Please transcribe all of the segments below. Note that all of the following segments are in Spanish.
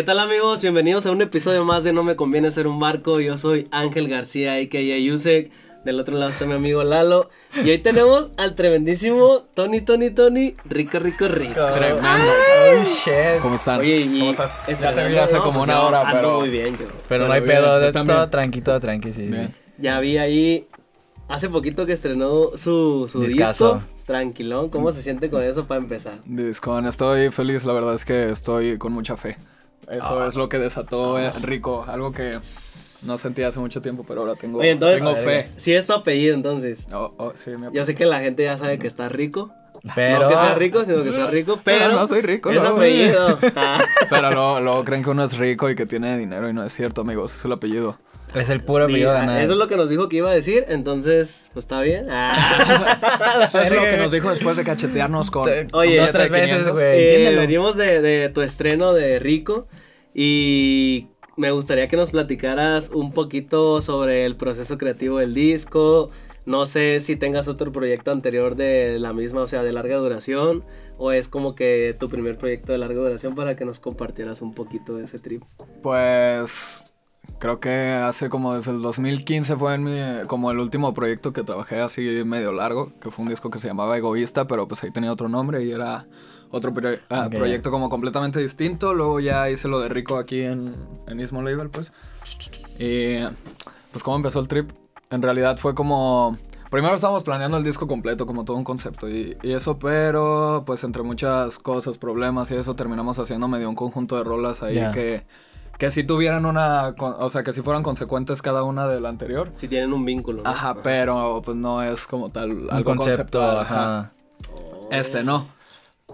¿Qué tal amigos? Bienvenidos a un episodio más de No me conviene ser un barco. Yo soy Ángel García, a.k.a. Yusek. Del otro lado está mi amigo Lalo. Y hoy tenemos al tremendísimo Tony, Tony, Tony, rico, rico, rico. Tremendo. Oh, shit. ¿Cómo están? Oye, y ¿Cómo estás? está Ya te vi bien, hace ¿no? como Pues una yo hora, ando pero... muy bien, yo. Pero no hay bien, pedo, todo bien. tranqui, todo tranqui, sí, sí. Ya vi ahí hace poquito que estrenó su, su Discazo. disco. Tranquilón. ¿Cómo se siente con eso para empezar? Discon, estoy feliz, la verdad es que estoy con mucha fe. Eso es lo que desató eh, Rico, algo que no sentía hace mucho tiempo, pero ahora tengo, Oye, entonces, tengo fe. Si es tu apellido, entonces. Oh, oh, sí, mi Yo sé que la gente ya sabe que está rico. Pero. No que sea rico, sino que sea rico, pero. no soy rico, Es no. apellido. Ah. Pero luego, luego creen que uno es rico y que tiene dinero y no es cierto, amigos, es el apellido. Es el puro apellido de Ah, nada. Eso es lo que nos dijo que iba a decir, entonces, pues está bien. Ah. Eso es lo que nos dijo después de cachetearnos con... Te- Oye, dos, billete tres de veces, 500. güey. Eh, venimos de, de tu estreno de Rico y me gustaría que nos platicaras un poquito sobre el proceso creativo del disco. No sé si tengas otro proyecto anterior de la misma, o sea, de larga duración, o es como que tu primer proyecto de larga duración para que nos compartieras un poquito de ese trip. Pues creo que hace como desde el 2015 fue mi, como el último proyecto que trabajé así medio largo, que fue un disco que se llamaba Egoísta, pero pues ahí tenía otro nombre y era otro pro- ah, proyecto como completamente distinto. Luego ya hice lo de Rico aquí en el mismo label, pues. Y pues cómo empezó el trip. En realidad fue como... Primero estábamos planeando el disco completo, como todo un concepto y, y eso, pero pues entre muchas cosas, problemas y eso, terminamos haciendo medio un conjunto de rolas ahí que, que si tuvieran una, o sea, que si fueran consecuentes cada una de la anterior. Si tienen un vínculo. ¿no? Ajá, pero pues no es como tal Un algo concepto, conceptual, ajá. Este no.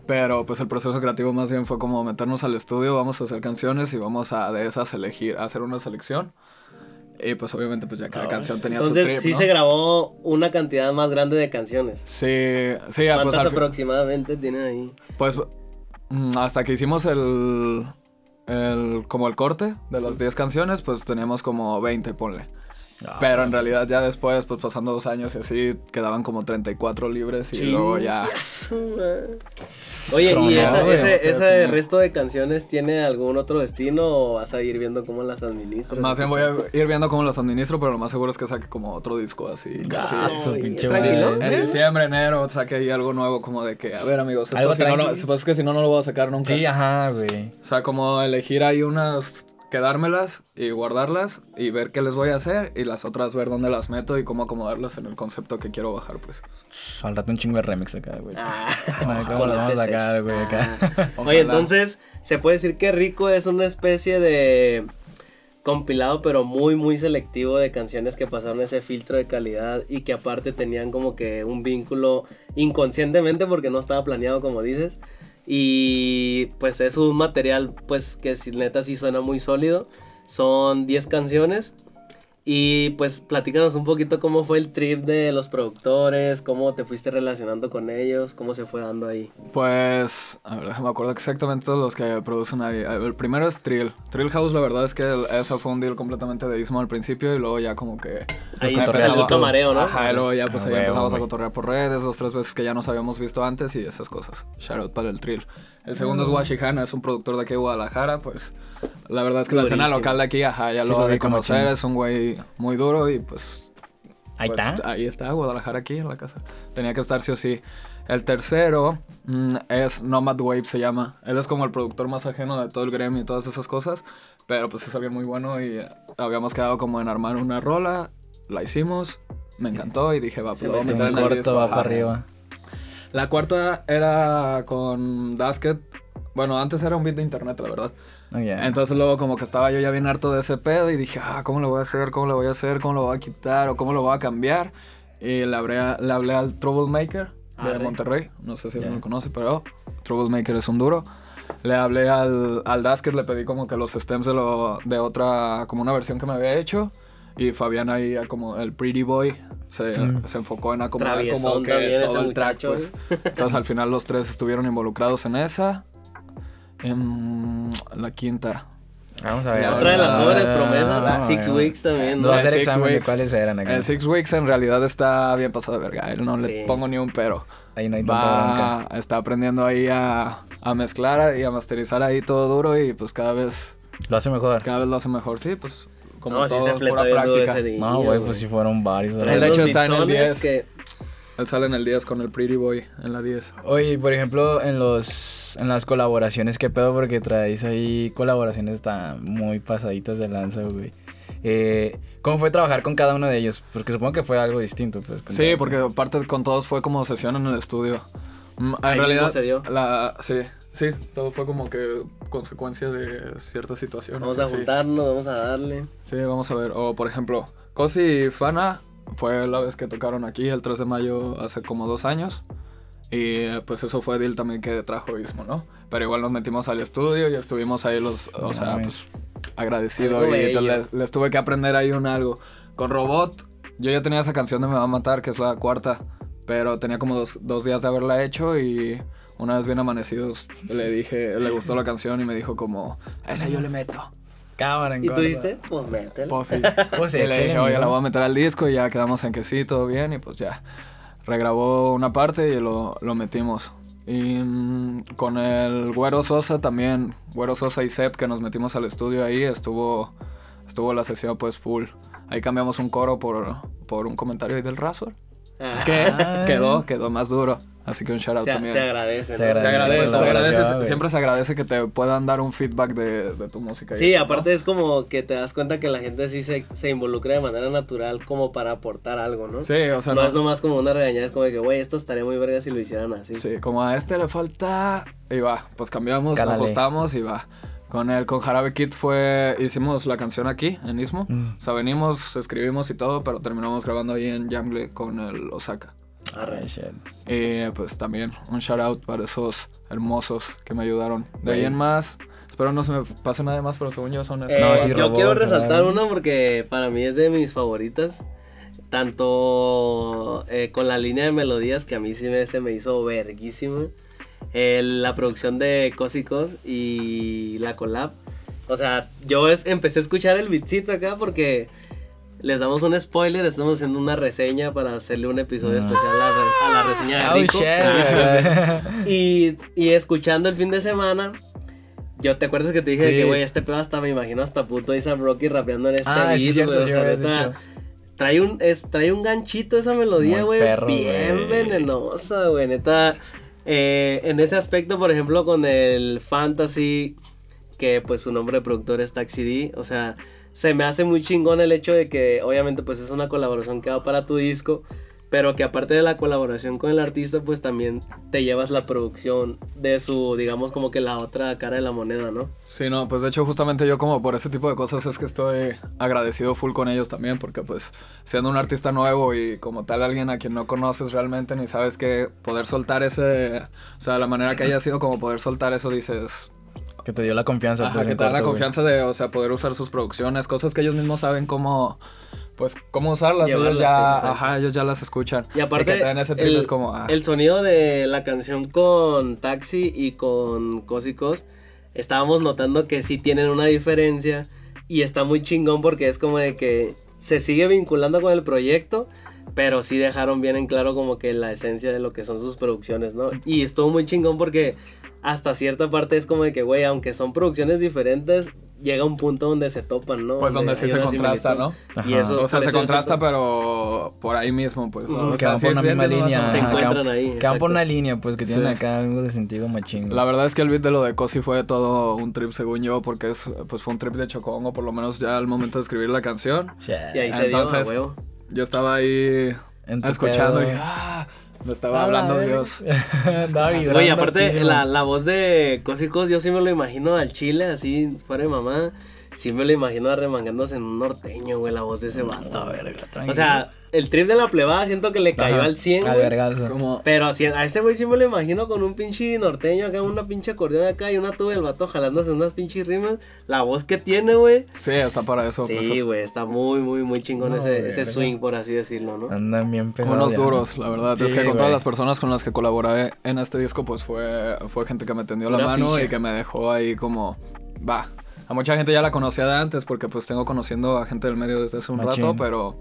Pero pues el proceso creativo más bien fue como meternos al estudio, vamos a hacer canciones y vamos a de esas elegir, a hacer una selección. Y pues obviamente pues ya cada canción tenía Entonces, su trip, sí ¿no? se grabó una cantidad más grande de canciones. Sí, sí, ah, pues, ¿Cuántas fi- aproximadamente tienen ahí? pues mm, hasta que hicimos el, el como el corte de las 10 canciones, pues teníamos como 20, ponle. Ah. Pero en realidad ya después, pues pasando dos años y así, quedaban como 34 libres y luego ya... Oye, ¿y esa- ese, ese resto de canciones tiene algún otro destino o vas a ir viendo cómo las administras? Más bien voy a ir viendo cómo las administro, pero lo más seguro es que saque como otro disco así. Ah, pinche tranquilo. En diciembre, enero, saque ahí algo nuevo como de que, a ver amigos, esto si no, lo- pues es que si no, no lo voy a sacar nunca. Sí, ajá, güey. O sea, como elegir ahí unas, quedármelas y guardarlas y ver qué les voy a hacer y las otras ver dónde las meto y cómo acomodarlas en el concepto que quiero bajar, pues. Al rato un chingo de remix acá, güey. Ah, Ay, ¿Cómo lo vamos a sacar, güey? Acá. Ah. Oye, entonces, se puede decir que Rico es una especie de compilado, pero muy, muy selectivo de canciones que pasaron ese filtro de calidad y que aparte tenían como que un vínculo inconscientemente porque no estaba planeado, como dices. Y pues es un material, pues que si neta sí suena muy sólido. Son 10 canciones. Y pues platícanos un poquito cómo fue el trip de los productores, cómo te fuiste relacionando con ellos, cómo se fue dando ahí. Pues, a ver, me acuerdo exactamente todos los que producen ahí. El primero es Trill. Trill House, la verdad es que el- eso fue un deal completamente de Ismo al principio y luego ya como que... Ahí empezó el camareo, ¿no? Ajá, y luego ya pues Ah, ahí empezamos a cotorrear por redes, dos, tres veces que ya nos habíamos visto antes y esas cosas. Shout out para el Trill. El segundo es Washihana, es un productor de aquí de Guadalajara, pues la verdad es que la escena local de aquí, ajá, ya Sí, lo como conocer, es un güey muy duro y pues Ahí pues, está. Ahí está, Guadalajara aquí en la casa. Tenía que estar sí o sí. El tercero mm, es Nomad Wave, se llama. Él es como el productor más ajeno de todo el gremio y todas esas cosas. Pero pues es alguien muy bueno y habíamos quedado como en armar una rola. La hicimos, me encantó y dije, va, pues Se lo voy a mete meter En el corto disco. va para arriba. La cuarta era con Dasket. Bueno, antes era un beat de internet, la verdad. Oh, yeah. Entonces luego como que estaba yo ya bien harto de ese pedo y dije, ah, ¿cómo lo voy a hacer? ¿Cómo lo voy a hacer? ¿Cómo lo voy a quitar? ¿O cómo lo voy a cambiar? Y le hablé, a- le hablé al Troublemaker de Arre. Monterrey. No sé si alguien lo conoce, pero Troublemaker es un duro. Le hablé al, al Dasket, le pedí como que los stems de, lo, de otra, como una versión que me había hecho. Y Fabián ahí, como el Pretty Boy, se, Mm. se enfocó en acomodar Traviesón como que todo el track, pues. Entonces al final los tres estuvieron involucrados en esa. En la quinta. Vamos a ver. Otra de las Ah, jóvenes promesas, Six Weeks también, No ¿no? va a hacer examen de Weeks. cuáles eran acá. El Six Weeks en realidad está bien pasado de verga. Él no Sí. le pongo ni un pero. Ahí no hay tanta bronca. Va, está aprendiendo ahí a, a mezclar y a masterizar ahí todo duro y pues cada vez Lo hace mejor. Cada vez lo hace mejor, sí, pues como No, sí todo, se pura práctica. día. No, güey, pues sí fueron varios. El hecho está en el beatsones 10. que- Él sale en el 10 con el Pretty Boy en la 10. Oye, por ejemplo, en los en las colaboraciones, ¿qué pedo? Porque traéis ahí colaboraciones tan muy pasaditas de lanza, güey. Eh, ¿Cómo fue trabajar con cada uno de ellos? Porque supongo que fue algo distinto, pues. Sí, porque aparte con todos fue como sesión en el estudio. Mm, En Ahí mismo realidad, se dio. La, sí, sí, todo fue como que consecuencia de ciertas situaciones. Vamos a sí. juntarnos, vamos a darle. Sí, vamos a ver. O por ejemplo, Cosi y Fana fue la vez que tocaron aquí el 3 de mayo hace como dos años. Y pues eso fue Dil también que trajo Ismo, ¿no? Pero igual nos metimos al estudio y estuvimos ahí los, o sea, pues agradecido. Algo Y les, les tuve que aprender ahí un algo. Con Robot, yo ya tenía esa canción de Me va a matar, que es la cuarta. Pero tenía como dos, dos días de haberla hecho y una vez bien amanecidos le dije, le gustó la canción y me dijo como, a esa yo le meto. Cámara en ¿Y tú dijiste? Pues métele. Pues sí. Pues sí, y le dije, oye, la voy a meter al disco y ya quedamos en que sí, todo bien. Y pues ya regrabó una parte y lo, lo metimos. Y mm, con el Güero Sosa también, Güero Sosa y Sep, que nos metimos al estudio ahí, estuvo, estuvo la sesión pues full. Ahí cambiamos un coro por, por un comentario ahí del Razor. Ah, Que Ah. quedó, quedó más duro. Así que un shout out se, también. se agradece, Se ¿no? Se agradece, se la agradece, siempre se agradece que te puedan dar un feedback de, de tu música. Sí, eso, ¿no? aparte es como que te das cuenta que la gente sí se, se involucra de manera natural como para aportar algo, ¿no? Sí, o sea, no, no, es nomás como una regañada, es como de que, güey, esto estaría muy verga si lo hicieran así. Sí, como a este le falta. Y va, pues cambiamos, Cálale. ajustamos y va. Con el con Jarabe Kid fue. Hicimos la canción aquí, en Ismo. Mm. O sea, venimos, escribimos y todo, pero terminamos grabando ahí en Jungle con el Osaka. Y pues también un shout out para esos hermosos que me ayudaron. De ahí en más. Espero no se me pase nada más, pero según yo son esos. Eh, No, sí, yo robó, quiero resaltar una porque para mí es de mis favoritas. Tanto eh, con la línea de melodías que a mí sí me, se me hizo verguísima. El- la producción de Cosicos y la collab. O sea, yo es- empecé a escuchar el beatcito acá porque les damos un spoiler. Estamos haciendo una reseña para hacerle un episodio Mm. especial a la, re- a la reseña de Oh, Rico. shit. Y, y escuchando el fin de semana, yo te acuerdas que te dije Sí. que, güey, este pedo hasta me imagino hasta puto A$AP Rocky rapeando en este Ah, beat, sí, cierto, o sea, neta, trae un, es, trae un ganchito esa melodía, güey, bien venenosa, güey, neta. eh, en ese aspecto, por ejemplo, con el Fantasy, que pues su nombre de productor es Taxi D, o sea, se me hace muy chingón el hecho de que obviamente pues es una colaboración que va para tu disco, pero que aparte de la colaboración con el artista, pues también te llevas la producción de su, digamos, como que la otra cara de la moneda, ¿no? Sí, no, pues de hecho justamente yo como por ese tipo de cosas es que estoy agradecido full con ellos también porque pues siendo un artista nuevo y como tal alguien a quien no conoces realmente ni sabes que poder soltar ese, o sea, la manera que haya sido como poder soltar eso dices, Que te dio la confianza. ajá, pues, que te da la güey. confianza de, o sea, poder usar sus producciones, cosas que ellos mismos saben cómo, pues cómo usarlas, ellos ya, sí, ajá, ellos ya las escuchan. Y aparte, ese el, es como, ah, el sonido de la canción con Taxi y con Cosicos, estábamos notando que sí tienen una diferencia y está muy chingón porque es como de que se sigue vinculando con el proyecto, pero sí dejaron bien en claro como que la esencia de lo que son sus producciones, ¿no? Y estuvo muy chingón porque hasta cierta parte es como de que, güey, aunque son producciones diferentes, llega un punto donde se topan, ¿no? pues donde sí se contrasta, similitud. ¿no? Y eso, O sea, se eso contrasta, siento- pero por ahí mismo, pues. O Que van sí, por una misma línea. Se encuentran van- ahí, Que van por una línea, pues, que tienen Sí. acá algo de sentido machín. La verdad es que el beat de lo de Cosi fue todo un trip según yo, porque es, pues fue un trip de Chocongo, por lo menos ya al momento de escribir la canción. Shit. Y ahí se dio a Entonces, huevo. Yo estaba ahí escuchando y ah, me estaba Ah, hablando la Dios. Vibrando. Güey, aparte, la, la voz de Cosicos, yo sí me lo imagino al chile, así, fuera de mamá. Sí me lo imagino arremangándose en un norteño, güey, la voz de ese vato. verga, O tranquilo. sea, el trip de la plebada siento que le cayó Ajá, al 100, Al güey. Como, Pero así- a ese güey sí me lo imagino con un pinche norteño acá, una pinche acordeón acá y una tuba del vato jalándose unas pinches rimas. La voz que tiene, güey. sí, está para eso. Sí, es- güey, está muy, muy, muy chingón No, ese, güey, ese verga. swing, por así decirlo, ¿no? Andan bien pegados. unos duros, la verdad. es Sí, que con güey. todas las personas con las que colaboré en este disco, pues fue, fue gente que me tendió la Una mano ficha. y que me dejó ahí como, va. A mucha gente ya la conocía de antes porque pues tengo conociendo a gente del medio desde hace un Machín. rato, pero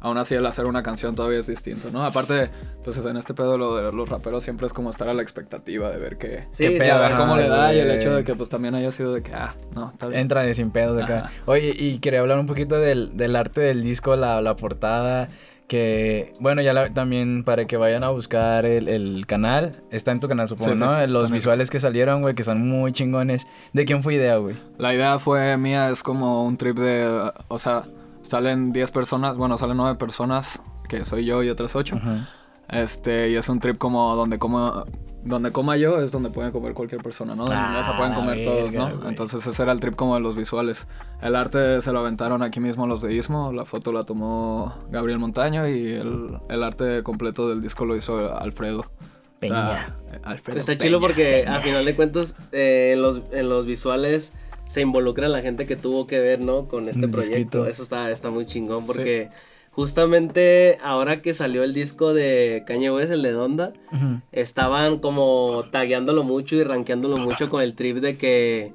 aún así el hacer una canción todavía es distinto, ¿no? Aparte, pues en este pedo lo de los raperos siempre es como estar a la expectativa de ver qué, Sí, qué pedo, a ver cómo le da y el hecho de que pues también haya sido de que, ah, no, está bien. Entran y sin pedos de acá. Oye, y quería hablar un poquito del, del arte del disco, la, la portada. Que, bueno, ya la- también para que vayan a buscar el, el canal. Está en tu canal, supongo, Sí, sí, ¿no? Los visuales que salieron, güey, que son muy chingones. ¿De quién fue idea, güey? La idea fue mía, es como un trip de, o sea, salen 10 personas, bueno, salen 9 personas, que soy yo y otras 8. Ajá. Este, y es un trip como donde como donde coma yo es donde pueden comer cualquier persona, ¿no? Ah, mesa pueden comer todos, verga, ¿no? Entonces ese era el trip como de los visuales. El arte se lo aventaron aquí mismo los de Ismo, la foto la tomó Gabriel Montaño y el, el arte completo del disco lo hizo Alfredo. O sea, Peña. eh, Alfredo Está Peña. chido porque a final de cuentas eh, en, los, en los visuales se involucra la gente que tuvo que ver, ¿no? Con este proyecto. Eso está, está muy chingón porque justamente ahora que salió el disco de Kanye West, el de Donda, estaban como tagueándolo mucho y rankeándolo mucho con el trip de que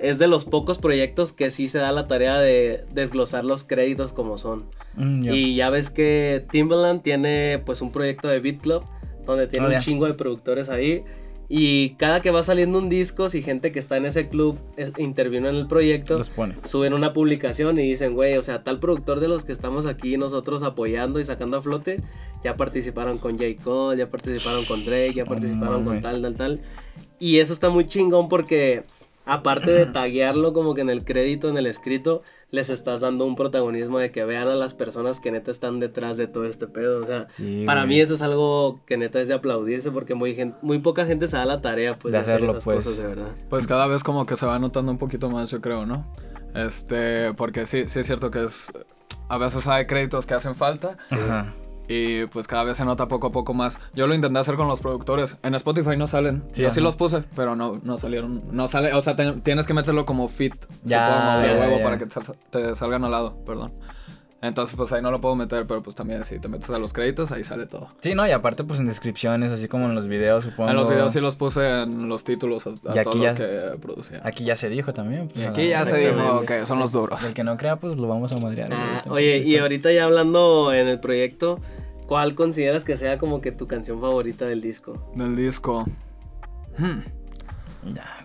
es de los pocos proyectos que sí se da la tarea de desglosar los créditos como son. Mm. Y ya ves que Timbaland tiene pues un proyecto de Beat Club donde tiene Oh, un chingo de productores ahí. Y cada que va saliendo un disco, si gente que está en ese club es- intervino en el proyecto, Los pone. suben una publicación y dicen, güey, o sea, tal productor de los que estamos aquí nosotros apoyando y sacando a flote, ya participaron con J. Cole, ya participaron con Drake, ya No participaron con tal, tal, tal. Y eso está muy chingón porque aparte de taguearlo como que en el crédito, en el escrito, les estás dando un protagonismo de que vean a las personas que neta están detrás de todo este pedo. O sea, Sí, para güey. mí eso es algo que neta es de aplaudirse porque muy, poca gente se da la tarea pues, De de, hacer hacerlo, esas pues. cosas de verdad. Pues cada vez como que se va notando un poquito más, yo creo, ¿no? Este, porque sí, sí es cierto que es... A veces hay créditos que hacen falta Ajá. Y pues cada vez se nota poco a poco más. Yo lo intenté hacer con los productores. En Spotify no salen. Sí, Yo sí los puse, pero no, no salieron. No sale, o sea, te- tienes que meterlo como fit, Ya, supongo, de huevo para que te, te salgan al lado, perdón. Entonces, pues ahí no lo puedo meter, pero pues también si te metes a los créditos, ahí sale todo. Sí, no, y aparte, pues en descripciones, así como en los videos, supongo. En los videos sí los puse en los títulos a, a Y aquí todos ya- los que producían. Aquí ya se dijo también. pues, Y aquí ya se dijo que son los duros. El que no crea, pues lo vamos a madrear. Ah, oye, y ahorita ya hablando en el proyecto, ¿cuál consideras que sea como que tu canción favorita del disco? Del disco. Hmm. Ya.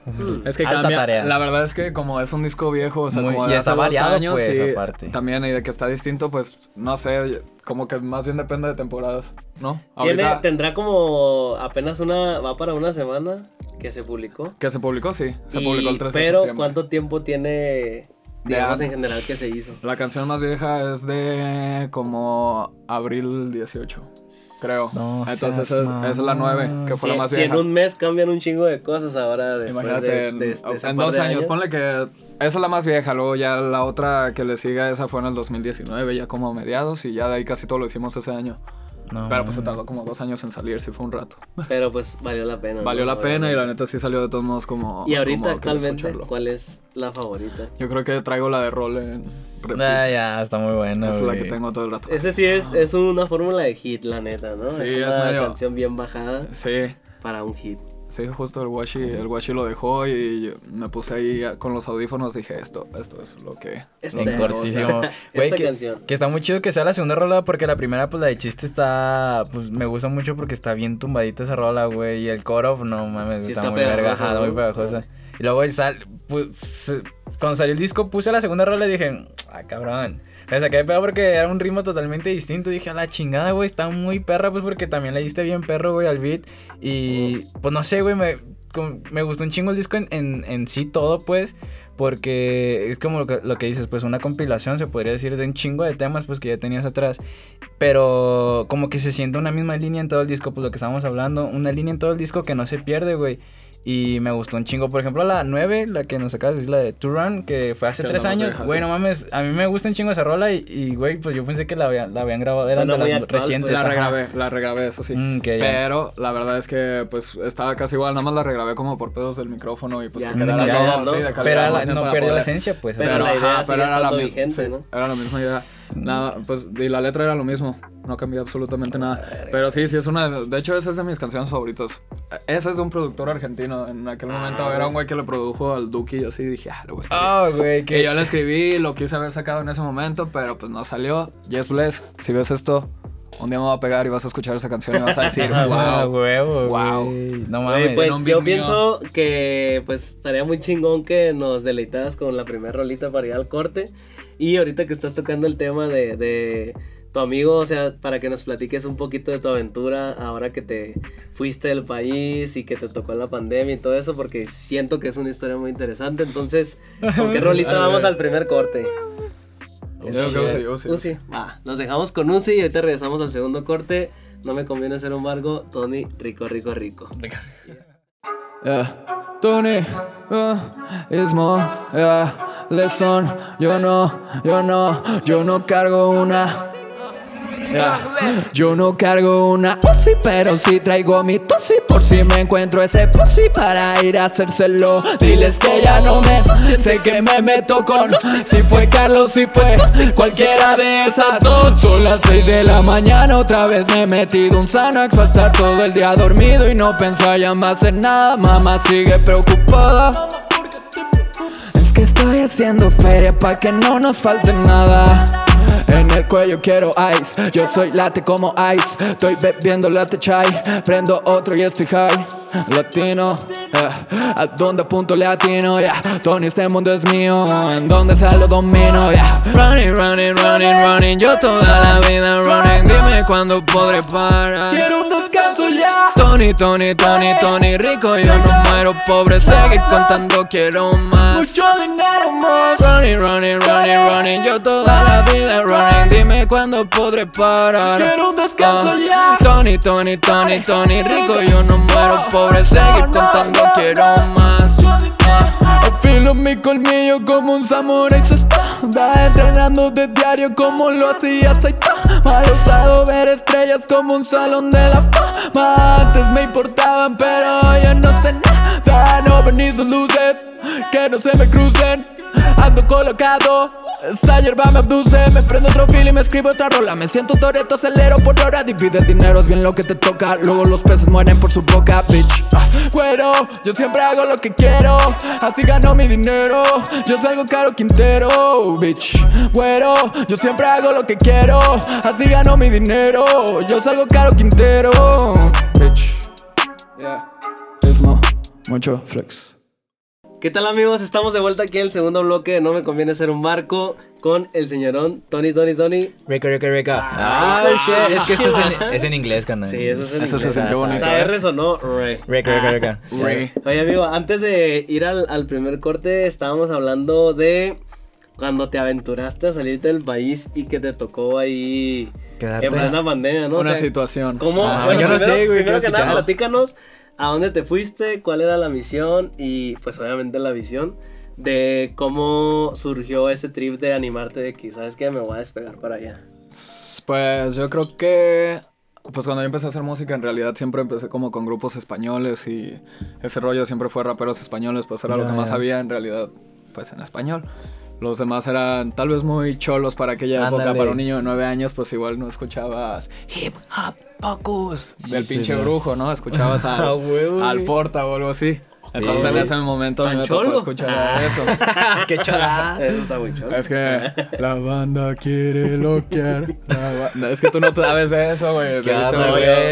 Es que Alta cambia. tarea. La verdad es que como es un disco viejo, o sea, Muy- como y de está hace dos variado, años, pues, aparte. También, y de que está distinto, pues, no sé, como que más bien depende de temporadas, ¿no? Tiene, Ahorita tendrá como apenas una, va para una semana que se publicó. que se publicó, sí, se Y- publicó el 3 de Pero, septiembre. ¿cuánto tiempo tiene, digamos, en general que se hizo? La canción más vieja es de como abril 18, creo. No Entonces seas es, es la 9, que fue Si, la más si vieja. en un mes cambian un chingo de cosas ahora después Imagínate, de, en, de- de en par dos años, ponle que esa es la más vieja, luego ya la otra que le siga, esa fue en el 2019, ya como a mediados, y ya de ahí casi todo lo hicimos ese año. No, Pero pues se tardó como dos años en salir, sí fue un rato. Pero pues valió la pena. Valió ¿no? la pena y la neta sí salió de todos modos como... Y ahorita actualmente. ¿cuál es la favorita? Yo creo que traigo la de rol en. Ah, ya, está muy buena. Esa es la que tengo todo el rato. Ese sí es, es una fórmula de hit, la neta, ¿no? Sí, es es una medio- canción bien bajada Sí, para un hit. Sí, justo el Washi, el Washi lo dejó y yo me puse ahí con los audífonos dije esto, esto es lo que... Esta lo cortísimo. Güey, Esta que, canción. que está muy chido que sea la segunda rola porque la primera, pues la de chiste está. Pues me gusta mucho porque está bien tumbadita esa rola, güey. Y el coro, no mames, Sí está, está muy vergajada, muy pegajosa. Y luego sal, pues, cuando salió el disco puse la segunda rola y dije, ah, cabrón. Me saqué de pedo porque era un ritmo totalmente distinto. Dije, a la chingada, güey, está muy perra, pues porque también le diste bien perro, güey, al beat. Y pues no sé, güey, me, me gustó un chingo el disco en, en, en sí todo, pues. Porque es como lo que, lo que dices, pues una compilación, se podría decir, de un chingo de temas, pues que ya tenías atrás. Pero como que se siente una misma línea en todo el disco, pues lo que estábamos hablando. Una línea en todo el disco que no se pierde, güey. Y me gustó un chingo. Por ejemplo, la 9, la que nos acabas de decir, la de To Run, que fue hace Que tres no nos años. Güey, no mames, a mí me gusta un chingo esa rola. Y, güey, pues yo pensé que la, habían- la habían grabado. Eran Suena de muy las actual, recientes. La ajá. regrabé, la regrabé, eso sí. Mm. Pero la verdad es que pues estaba casi igual, nada más la regrabé como por pedos del micrófono y pues Ya, que de quedara todo, ¿no? sí, de Pero la- no perdió la esencia, pues. Pero la idea ajá, sigue era la vigente, sí, ¿no? Era la misma idea. Nada, pues y la letra era lo mismo. No cambió absolutamente nada. Pero sí, sí, es una. De hecho, esa es de mis canciones favoritas. Esa es de un productor argentino. En aquel momento era un güey que le produjo al Duki. Y así dije, ah, lo voy a escribir. Ah, güey, Que yo le escribí, lo quise haber sacado en ese momento, pero pues no salió. Yes Bless, si ves esto, un día me va a pegar y vas a escuchar esa canción y vas a decir, Ah, wow. huevo, Wow. güey. No Güey, mames. pues en un yo mío. pienso que pues estaría muy chingón que nos deleitaras con la primera rolita para ir al corte. Y ahorita que estás tocando el tema de, de tu amigo, o sea, para que nos platiques un poquito de tu aventura ahora que te fuiste del país y que te tocó la pandemia y todo eso, porque siento que es una historia muy interesante. Entonces, ¿con qué rolita vamos al primer corte? Uzi, Uzi, Uzi. Va, nos dejamos con Uzi y ahorita regresamos al segundo corte. No me conviene ser un bargo, Tony, rico, rico, rico. Yeah. Tony, uh, Ismo, yeah. Lesson, yo no, yo no, yo no cargo una. Yo no cargo una pussy, pero sí traigo mi tusi Por si me encuentro ese pussy para ir a hacérselo Diles que ya no me, sé que me meto con Si fue Carlos, si fue cualquiera de esas dos. Son las 6 de la mañana, otra vez me he metido un Xanax. Va a estar todo el día dormido y no pensar ya más en nada. Mamá sigue preocupada. Es que estoy haciendo feria pa' que no nos falte nada. En el cuello quiero ice, yo soy late como ice. Estoy bebiendo latte chai, prendo otro y estoy high. Latino, yeah. ¿a dónde apunto latino? Yeah. Tony, este mundo es mío, en donde salgo domino. Yeah. Running, running, running, running, yo toda la vida running. Dime cuándo podré parar. Quiero un descanso ya. Tony, Tony, Tony, Tony, rico, yo no muero pobre. Seguir contando, quiero más. Mucho dinero más. Running, running, running, running, yo toda la vida running. Dime cuándo podré parar. Quiero un descanso ya. Tony, Tony, Tony, Tony, rico, yo no muero pobre. Seguir contando, quiero más. Afilo mi colmillo como un samurai su espada Entrenando de diario como lo hacía Saitama. Mal usado ver estrellas como un salón de la fama. Antes me importaban pero ya no sé nada. No ven ni sus luces que no se me crucen. Ando colocado esta hierba me abduce, me prendo otro fil y me escribo otra rola. Me siento toreto, acelero por hora. Divide el dinero, es bien lo que te toca. Luego los peces mueren por su boca, bitch. Ah, Güero, yo siempre hago lo que quiero. Así gano mi dinero. Yo salgo caro Quintero, bitch. Güero, yo siempre hago lo que quiero. Así gano mi dinero. Yo salgo caro Quintero, bitch. Yeah. Ismo, mucho flex ¿Qué tal amigos? Estamos de vuelta aquí en el segundo bloque de No me conviene ser un barco con el señorón Tony, Tony, Tony. Rica, rica, rica. Ah, Ah, shit. Es que eso es ah. en, es en inglés, carnal. Sí, eso es en Eso se inglés. O sea, ¿eh? R sonó re. Rica, rica, rica. Re. Oye amigo, antes de ir al, al primer corte estábamos hablando de cuando te aventuraste a salirte del país y que te tocó ahí Quedarte. en plena pandemia, ¿no? O Una sea, situación ¿Cómo? Ah, bueno, yo no primero, sé, güey, Primero quiero que nada, escuchar. platícanos a dónde te fuiste, cuál era la misión y pues obviamente la visión de cómo surgió ese trip de animarte de que, ¿sabes qué? Me voy a despegar para allá. Pues yo creo que. Pues cuando yo empecé a hacer música, en realidad siempre empecé como con grupos españoles y ese rollo siempre fue raperos españoles, pues era lo Ya, que más había en realidad, pues en español. Los demás eran tal vez muy cholos para aquella época, para un niño de nueve años, pues igual no escuchabas hip hop pocus del Sí, pinche sí. brujo, ¿no? Escuchabas al, al porta o algo así. Entonces en ese momento a mí ¿Tan me tocó cholo? escuchar Ah. eso. Qué chulada. Eso está muy chulo. Es que la banda quiere loquear. Es que tú no sabes eso, güey. Es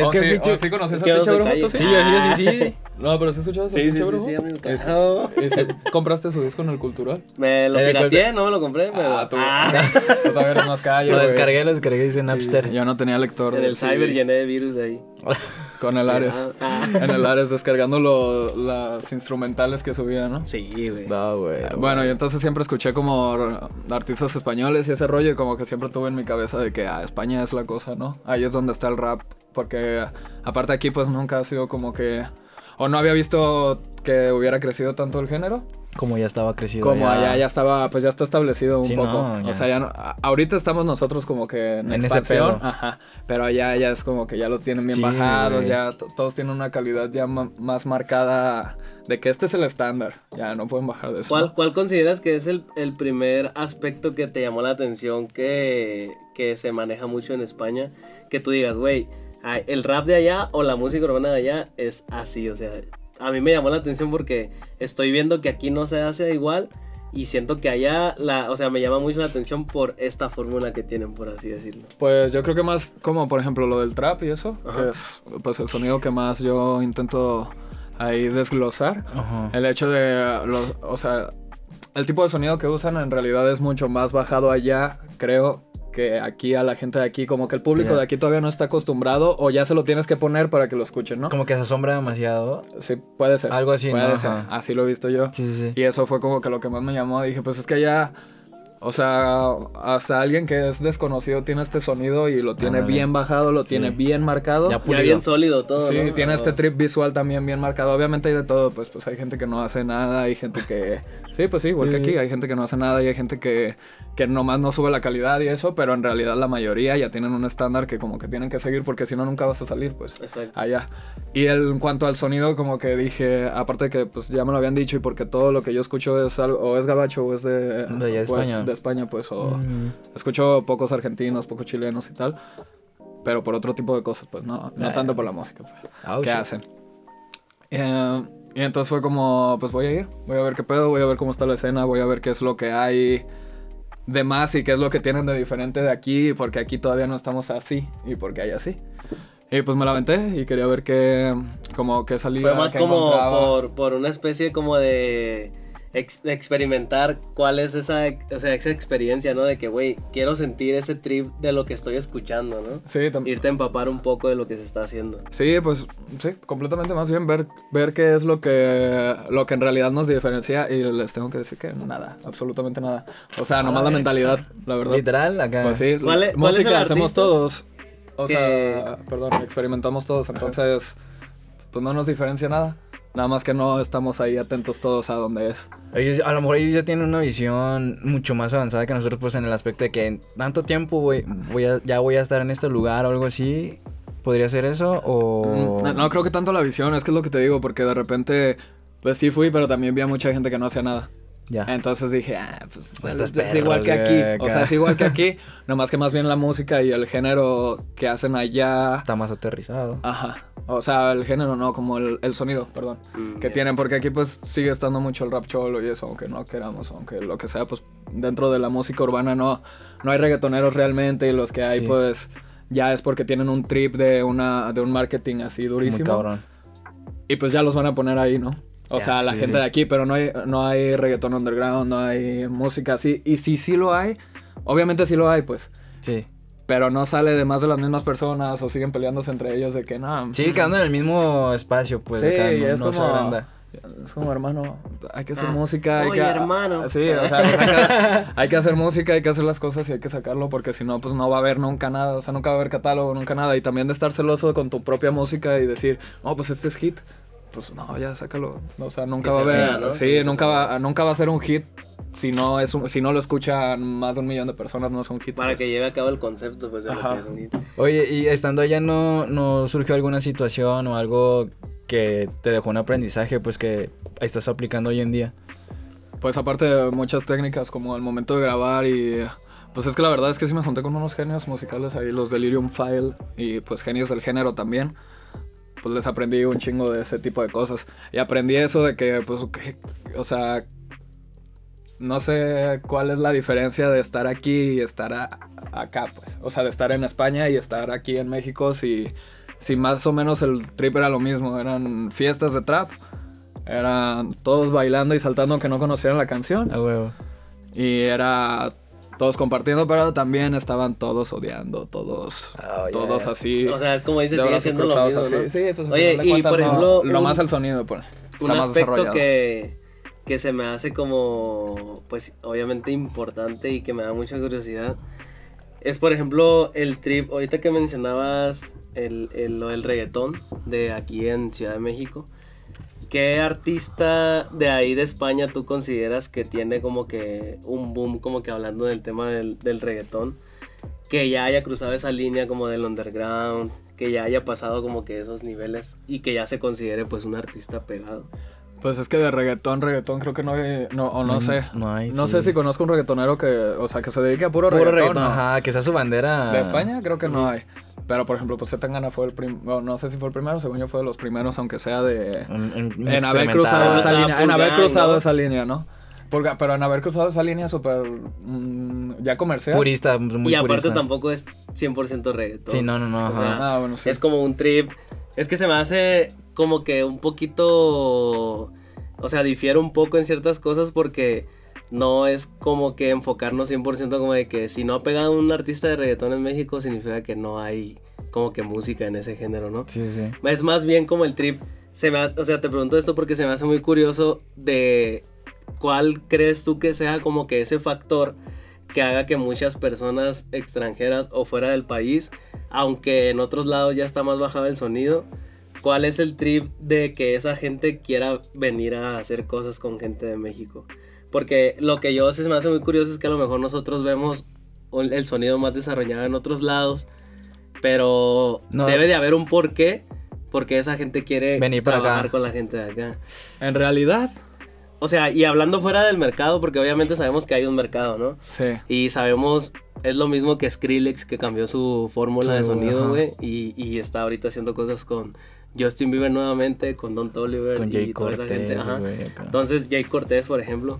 ¿O que sí- pinche- o sí conoces no se brujo? calle. ¿Tú sí? Sí, sí, sí, sí. No, pero sí escuchabas Sí, sí, pinche sí, brujo. sí, amigo, Es- claro. ese- ¿Compraste su disco en el cultural? Me lo Eh, pirateé, no me lo compré, pero... Ah, tú. Ah, Tú todavía más calle, Lo descargué, lo descargué, dice Napster. Yo no tenía lector. en el cyber llené de virus ahí. Con el Ares. Ah, En el Ares descargando lo- las instrumentales que subía, ¿no? Sí, güey. Va, güey. Bueno, y entonces siempre escuché como artistas españoles y ese rollo y como que siempre tuve en mi cabeza de que ah, España es la cosa, ¿no? Ahí es donde está el rap, porque aparte aquí pues nunca ha sido como que... O no había visto que hubiera crecido tanto el género. Como ya estaba crecido. como allá ya estaba, pues ya está establecido un Sí, poco. no, ya. O sea, ya no- ahorita estamos nosotros como que en, En ese expansión, pedo. ajá, pero allá ya es como que ya los tienen bien Sí, bajados, ya to- todos tienen una calidad ya ma- más marcada de que este es el estándar, ya no pueden bajar de eso. ¿Cuál, consideras que es el, el primer aspecto que te llamó la atención que, que se maneja mucho en España? Que tú digas, güey, el rap de allá o la música urbana de allá es así, o sea, a mí me llamó la atención porque estoy viendo que aquí no se hace igual y siento que allá, la, o sea, me llama mucho la atención por esta fórmula que tienen, por así decirlo. Pues yo creo que más como por ejemplo lo del trap y eso, Ajá. que es pues el sonido que más yo intento ahí desglosar. Ajá. El hecho de los, o sea, el tipo de sonido que usan en realidad es mucho más bajado allá, creo, que aquí a la gente de aquí, como que el público de aquí todavía no está acostumbrado o ya se lo tienes que poner para que lo escuchen, ¿no? Como que se asombra demasiado. Sí, puede ser. Algo así, Puede ¿no? ser. Ajá. Así lo he visto yo. Sí, sí, sí. Y eso fue como que lo que más me llamó. Dije, pues es que ya, o sea, hasta alguien que es desconocido tiene este sonido y lo tiene bien bajado, lo tiene bien marcado. Ya Ya bien sólido todo, Sí, ¿no? tiene Ah, este trip visual también bien marcado. Obviamente hay de todo, pues, pues hay gente que no hace nada, hay gente que... Sí, pues sí, igual que aquí, hay gente que no hace nada y hay gente que, que nomás no sube la calidad y eso, pero en realidad la mayoría ya tienen un estándar que como que tienen que seguir porque si no nunca vas a salir, pues Exacto. allá. Y el- en cuanto al sonido, como que dije, aparte de que pues ya me lo habían dicho y porque todo lo que yo escucho es algo, o es gabacho o es de, De pues, España. de España, pues, o Mm. escucho pocos argentinos, pocos chilenos y tal, pero por otro tipo de cosas, pues no, no Ah. tanto por la música, pues. Ah, ¿Qué sí. hacen? Eh, y entonces fue como, pues voy a ir, voy a ver qué pedo, voy a ver cómo está la escena, voy a ver qué es lo que hay de más y qué es lo que tienen de diferente de aquí, porque aquí todavía no estamos así y porque hay así. Y pues me la aventé y quería ver qué, como qué salía. Fue más como por, por una especie como de ex- experimentar cuál es esa, o sea, esa experiencia, ¿no? De que, güey, quiero sentir ese trip de lo que estoy escuchando, ¿no? Sí, tam- Irte a empapar un poco de lo que se está haciendo. Sí, pues sí, completamente más bien ver, ver qué es lo que, lo que en realidad nos diferencia y les tengo que decir que nada, absolutamente nada. O sea, nomás la mentalidad, la verdad. Literal, acá. Pues sí, ¿Cuál es- cuál es el música hacemos artista todos. O que- sea, perdón, experimentamos todos, entonces pues no nos diferencia nada. Nada más que no estamos ahí atentos todos a dónde es. Ellos, a lo mejor ellos ya tienen una visión mucho más avanzada que nosotros, pues en el aspecto de que en tanto tiempo voy, voy a, ya voy a estar en este lugar o algo así. ¿Podría ser eso? O. Mm, No, no creo que tanto la visión, es que es lo que te digo, porque de repente, pues sí fui, pero también vi a mucha gente que no hacía nada. Ya. Entonces dije, ah, pues Pues es, igual que aquí. O sea, es igual que aquí, nomás que más bien la música y el género que hacen allá. Está más aterrizado. Ajá. O sea, el género no, como el, el sonido, perdón. Mm, que ya. tienen, porque aquí pues sigue estando mucho el rap cholo y eso, aunque no queramos, aunque lo que sea, pues dentro de la música urbana no, no hay reggaetoneros realmente y los que hay Sí. pues ya es porque tienen un trip de, una, de un marketing así Muy durísimo. cabrón. Y pues ya los van a poner ahí, ¿no? O sea, la sí, gente sí. de aquí, pero no hay, no hay reggaetón underground, no hay música así. Y si sí lo hay, obviamente sí lo hay, pues. Sí. Pero no sale de más de las mismas personas o siguen peleándose entre ellos de que no. Sigue quedando en el mismo espacio, pues. Sí, acá, y no, es no como. agranda. Es como, hermano, hay que hacer Ah, música. Hay oye, que, hermano. Sí, o sea, pues hay, que, hay que hacer música, hay que hacer las cosas y hay que sacarlo porque si no, pues no va a haber nunca nada. O sea, nunca va a haber catálogo, nunca nada. Y también de estar celoso con tu propia música y decir, no, pues este es hit. Pues no, ya sácalo. O sea, nunca va a haber. ¿no? Sí, Que nunca va, nunca va a ser un hit si no, es un- si no lo escuchan más de un millón de personas, no es un hit. Para pues. que lleve a cabo el concepto, pues, de lo Ajá. que es un hit. Oye, y estando allá, ¿no, ¿no surgió alguna situación o algo que te dejó un aprendizaje, pues que estás aplicando hoy en día? Pues aparte de muchas técnicas como el momento de grabar y... Pues es que la verdad es que sí me junté con unos genios musicales ahí, los Delirium File y pues genios del género también. Pues les aprendí un chingo de ese tipo de cosas. Y aprendí eso de que, pues, que- o sea, no sé cuál es la diferencia de estar aquí y estar a- acá, pues. O sea, de estar en España y estar aquí en México, si, si más o menos el trip era lo mismo. Eran fiestas de trap. Eran todos bailando y saltando aunque no conocieran la canción. A huevo. Y era todos compartiendo, pero también estaban todos odiando, todos, Oh, todos así. O sea, como dices, sigue siendo lo mismo, así. ¿no? Sí, pues, Oye, y cuentas, por no- ejemplo, lo un- más el sonido, pues. Está un más aspecto que, que se me hace como, pues obviamente importante y que me da mucha curiosidad, es por ejemplo el trip, ahorita que mencionabas el, el- lo del reggaetón de aquí en Ciudad de México, ¿qué artista de ahí de España tú consideras que tiene como que un boom, como que hablando del tema del, del reggaetón? Que ya haya cruzado esa línea como del underground, que ya haya pasado como que esos niveles y que ya se considere pues un artista pegado. Pues es que de reggaetón, reggaetón creo que no hay, no, o no, No, sé. no hay, No sí. sé si conozco un reggaetonero que, o sea, que se dedique a puro, Puro reggaetón. reggaetón, ¿no? ajá, que sea su bandera. De España creo que no hay. Pero por ejemplo, pues Zetangana fue el primero, no sé si fue el primero, según yo fue de los primeros, aunque sea de... En, en- En haber cruzado esa Estaba línea, en haber cruzado ¿no? esa línea, ¿no? Pulgar, pero en haber cruzado esa línea súper mm, ya comercial. Purista, muy y aparte purista. tampoco es 100% reggaetón. Sí, no, no, no, O ajá. sea, Ah, bueno, sí. Es como un trip. Es que se me hace como que un poquito. O sea, difiere un poco en ciertas cosas porque no es como que enfocarnos 100% como de que si no ha pegado un artista de reggaetón en México significa que no hay como que música en ese género, ¿no? Sí, sí. Es más bien como el trip. Se me ha- o sea, te pregunto esto porque se me hace muy curioso de cuál crees tú que sea como que ese factor que haga que muchas personas extranjeras o fuera del país, aunque en otros lados ya está más bajado el sonido, cuál es el trip de que esa gente quiera venir a hacer cosas con gente de México. Porque lo que yo se me hace muy curioso es que a lo mejor nosotros vemos el sonido más desarrollado en otros lados, pero No. debe de haber un porqué, porque esa gente quiere Venir para trabajar acá. con la gente de acá. En realidad, O sea, y hablando fuera del mercado, porque obviamente sabemos que hay un mercado, ¿no? sí. Y sabemos, es lo mismo que Skrillex, que cambió su fórmula de sonido, güey, y, y está ahorita haciendo cosas con Justin Bieber nuevamente, con Don Toliver Con y Jay toda esa gente. Ajá. Entonces, Jay Cortés, por ejemplo.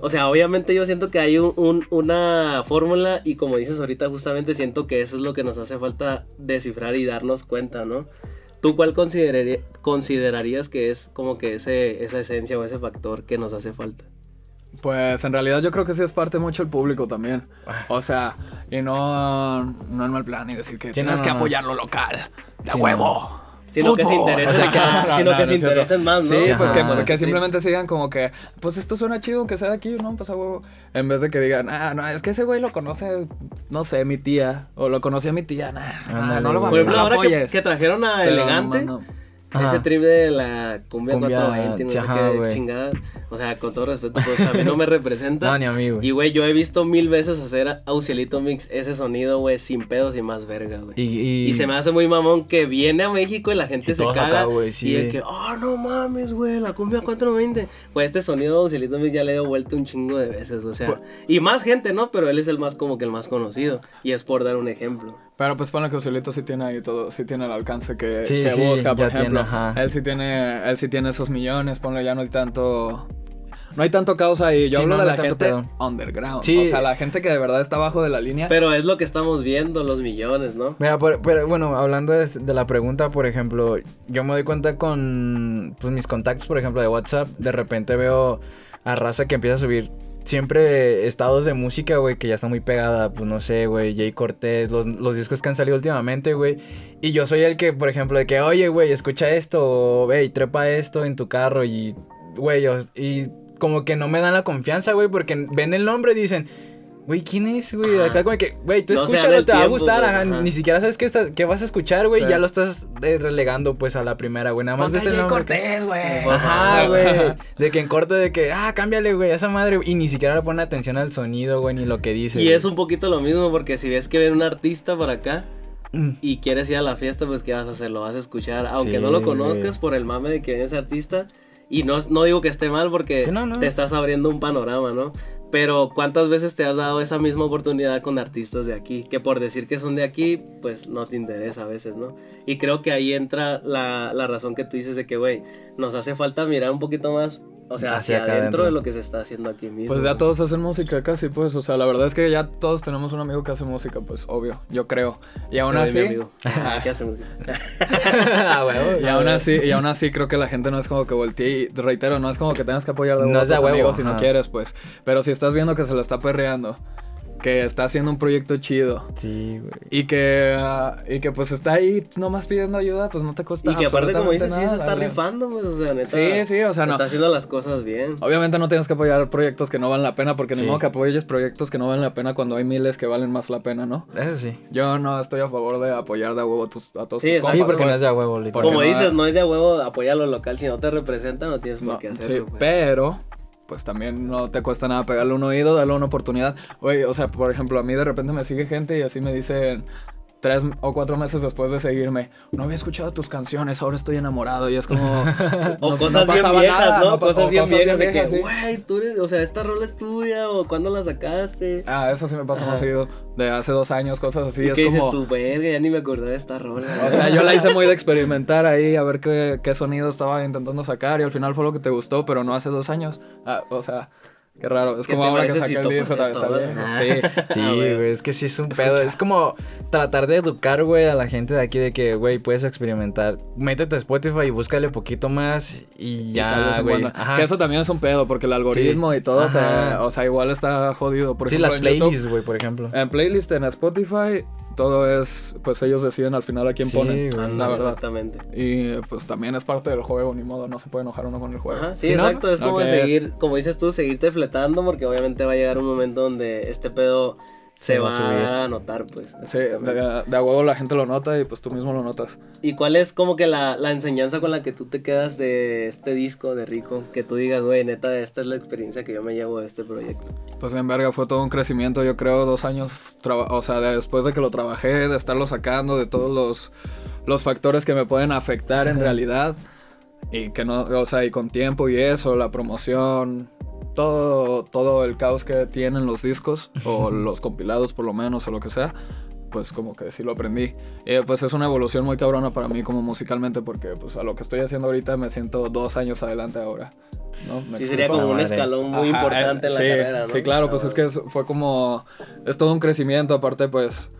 O sea, obviamente yo siento que hay un- un- una fórmula y como dices ahorita, justamente siento que eso es lo que nos hace falta descifrar y darnos cuenta, ¿no? ¿Tú cuál consideraría- considerarías que es como que ese, esa esencia o ese factor que nos hace falta? Pues en realidad yo creo que sí es parte mucho el público también. O sea, y no, no en mal plan y decir que Sí, tienes no, que no, apoyar lo local. De Sí, huevo. Sino que se interesen, O sea, que- ajá, no, sino no, que no se interesen más, ¿no? Sí, pues que, Ajá. que simplemente sigan como que, pues esto suena chido que sea de aquí, ¿no? Pues a huevo. En vez de que digan, ah, no, es que ese güey lo conoce, no sé, mi tía. O lo conocía mi tía, nah, Ándale, no lo güey. Por ejemplo, ahora que, trajeron a Pero Elegante, no, no. Ajá. ese trip de la cumbia, Cumbia, 420, no sé ajá, qué güey. chingada. O sea, con todo respeto, pues a mí no me representa. No, ni a mí, güey. Y, güey, yo he visto mil veces hacer a Auxielito Mix ese sonido, güey, sin pedos y más verga, güey. Y, y, Y se me hace muy mamón que viene a México y la gente Y se caga. acá, güey, sí. Y de que, oh, no mames, güey, la cumbia 420. Pues este sonido de Auxilito Mix ya le dio vuelta un chingo de veces, o sea. Pues- y más gente, ¿no? Pero él es el más como que el más conocido. Y es por dar un ejemplo. Pero pues ponle que Usilito sí tiene ahí todo, sí tiene el alcance que, Sí, que sí, busca, por tiene, ejemplo. ajá. él sí tiene, él sí tiene esos millones, ponle ya no hay tanto. No hay tanto causa ahí. Yo Sí, hablo no, de no la gente pedo. underground. Sí. O sea, la gente que de verdad está abajo de la línea. Pero es lo que estamos viendo, los millones, ¿no? Mira, pero bueno, hablando de, de la pregunta, por ejemplo, yo me doy cuenta con pues, mis contactos, por ejemplo, de WhatsApp, de repente veo a raza que empieza a subir siempre estados de música, güey, que ya está muy pegada, pues no sé, güey, Jay Cortés, los, los discos que han salido últimamente, güey. Y yo soy el que, por ejemplo, de que, oye, güey, escucha esto, o, hey, trepa esto en tu carro y, güey, y como que no me dan la confianza, güey, porque ven el nombre y dicen... Güey, ¿quién es, güey? Ajá. Acá como que, güey, tú No escúchalo, te va a gustar, ajá, ajá. ni siquiera sabes qué, estás- qué vas a escuchar, güey, Sí. ya lo estás eh, relegando, pues, a la primera, güey, nada más Ponte nombre. Cortés, güey. Ajá, güey, de que en corte de que, ah, cámbiale, güey, a esa madre, y ni siquiera le pone atención al sonido, güey, ni lo que dice. Y es un poquito lo mismo porque si ves que viene un artista para acá Mm. y quieres ir a la fiesta, pues ¿qué vas a hacer? Lo vas a escuchar, aunque Sí, no lo güey. conozcas por el mame de que viene ese artista. Y no, no digo que esté mal porque Sí, no, no. te estás abriendo un panorama, ¿no? Pero ¿cuántas veces te has dado esa misma oportunidad con artistas de aquí? Que por decir que son de aquí, pues no te interesa a veces, ¿no? Y creo que ahí entra la, la razón que tú dices de que, güey, nos hace falta mirar un poquito más, o sea, Hacia hacia, acá adentro de lo que se está haciendo aquí mismo. Pues ya todos hacen música casi, pues. O sea, la verdad es que ya todos tenemos un amigo que hace música, pues, obvio. Yo creo. Y aún así. mi amigo. Ah, ¿Qué hacemos? ah, Y aún así, y aún así creo que la gente no es como que voltee y reitero, no es como que tengas que apoyar de No a tus amigos si no quieres, pues. Pero si estás viendo que se lo está perreando que está haciendo un proyecto chido Sí, güey. y que, ah, y que pues está ahí nomás pidiendo ayuda, pues no te cuesta Y que aparte, como dices, sí se está rifando, pues, o sea, neta. Sí, sí, o sea, no. Está haciendo las cosas bien. Obviamente no tienes que apoyar proyectos que no valen la pena, porque Sí. ni modo que apoyes proyectos que no valen la pena cuando hay miles que valen más la pena, ¿no? Eso sí. Yo no estoy a favor de apoyar de a huevo a, tus, a todos Sí, tus. Sí, porque no es de a huevo, Como no- dices, no es de a huevo apoyar lo local. Si no te representa, no tienes por No, qué sí, hacerlo. pues. pero pues también no te cuesta nada pegarle un oído, darle una oportunidad. Oye, o sea, por ejemplo, a mí de repente me sigue gente y así me dicen tres o cuatro meses después de seguirme, no había escuchado tus canciones, ahora estoy enamorado y es como... O no- cosas no bien viejas, nada, ¿no? cosas o bien cosas viejas bien de que, viejas, sí. güey, tú eres, o sea, esta rola es tuya, o cuándo la sacaste. Ah, eso sí me pasa más Ajá. seguido, de hace dos años, cosas así, y es dices como... tu verga, ya ni me acordé de esta rola. O sea, yo la hice muy de experimentar ahí, a ver qué, qué sonido estaba intentando sacar y al final fue lo que te gustó, pero no hace dos años. Ah, o sea, qué raro. Es ¿Qué como ahora que si saqué el disco, también esto, está bien. Sí. Sí, Ah, güey. es que sí es un pedo. Es como tratar de educar, güey, a la gente de aquí de que, güey, puedes experimentar. Métete a Spotify y búscale poquito más y Y tal vez ya, güey. Que eso también es un pedo, porque el algoritmo y todo, te- o sea, igual está jodido. Por Sí, ejemplo, las en YouTube, playlists, güey, por ejemplo. En playlist en Spotify, todo es, pues ellos deciden al final a quién Sí, ponen, güey. la verdad. Exactamente. Y pues también es parte del juego, ni modo, no se puede enojar uno con el juego. Ajá, sí, ¿Sí, no? exacto. Es como seguir, como dices tú, seguirte fletando, porque obviamente va a llegar un momento donde este pedo se, va, va a subir. a notar, pues. Sí, de, de a huevo la gente lo nota y pues tú mismo lo notas. ¿Y cuál es como que la, la enseñanza con la que tú te quedas de este disco de Rico? Que tú digas, güey, neta, esta es la experiencia que yo me llevo de este proyecto. Pues en verga fue todo un crecimiento, yo creo, dos años, o sea, de- después de que lo trabajé, de estarlo sacando, de todos los, los factores que me pueden afectar en realidad. Y que no, o sea, y con tiempo y eso, la promoción, todo, todo el caos que tienen los discos, o los compilados por lo menos, o lo que sea, pues como que sí lo aprendí. Y pues es una evolución muy cabrona para mí como musicalmente, porque pues a lo que estoy haciendo ahorita me siento dos años adelante ahora. ¿no? ¿Me Sí, sería como un escalón muy Ajá, importante eh, en la sí, carrera, ¿no? Sí, claro, pues es que es- fue como. Es todo un crecimiento. Aparte, pues.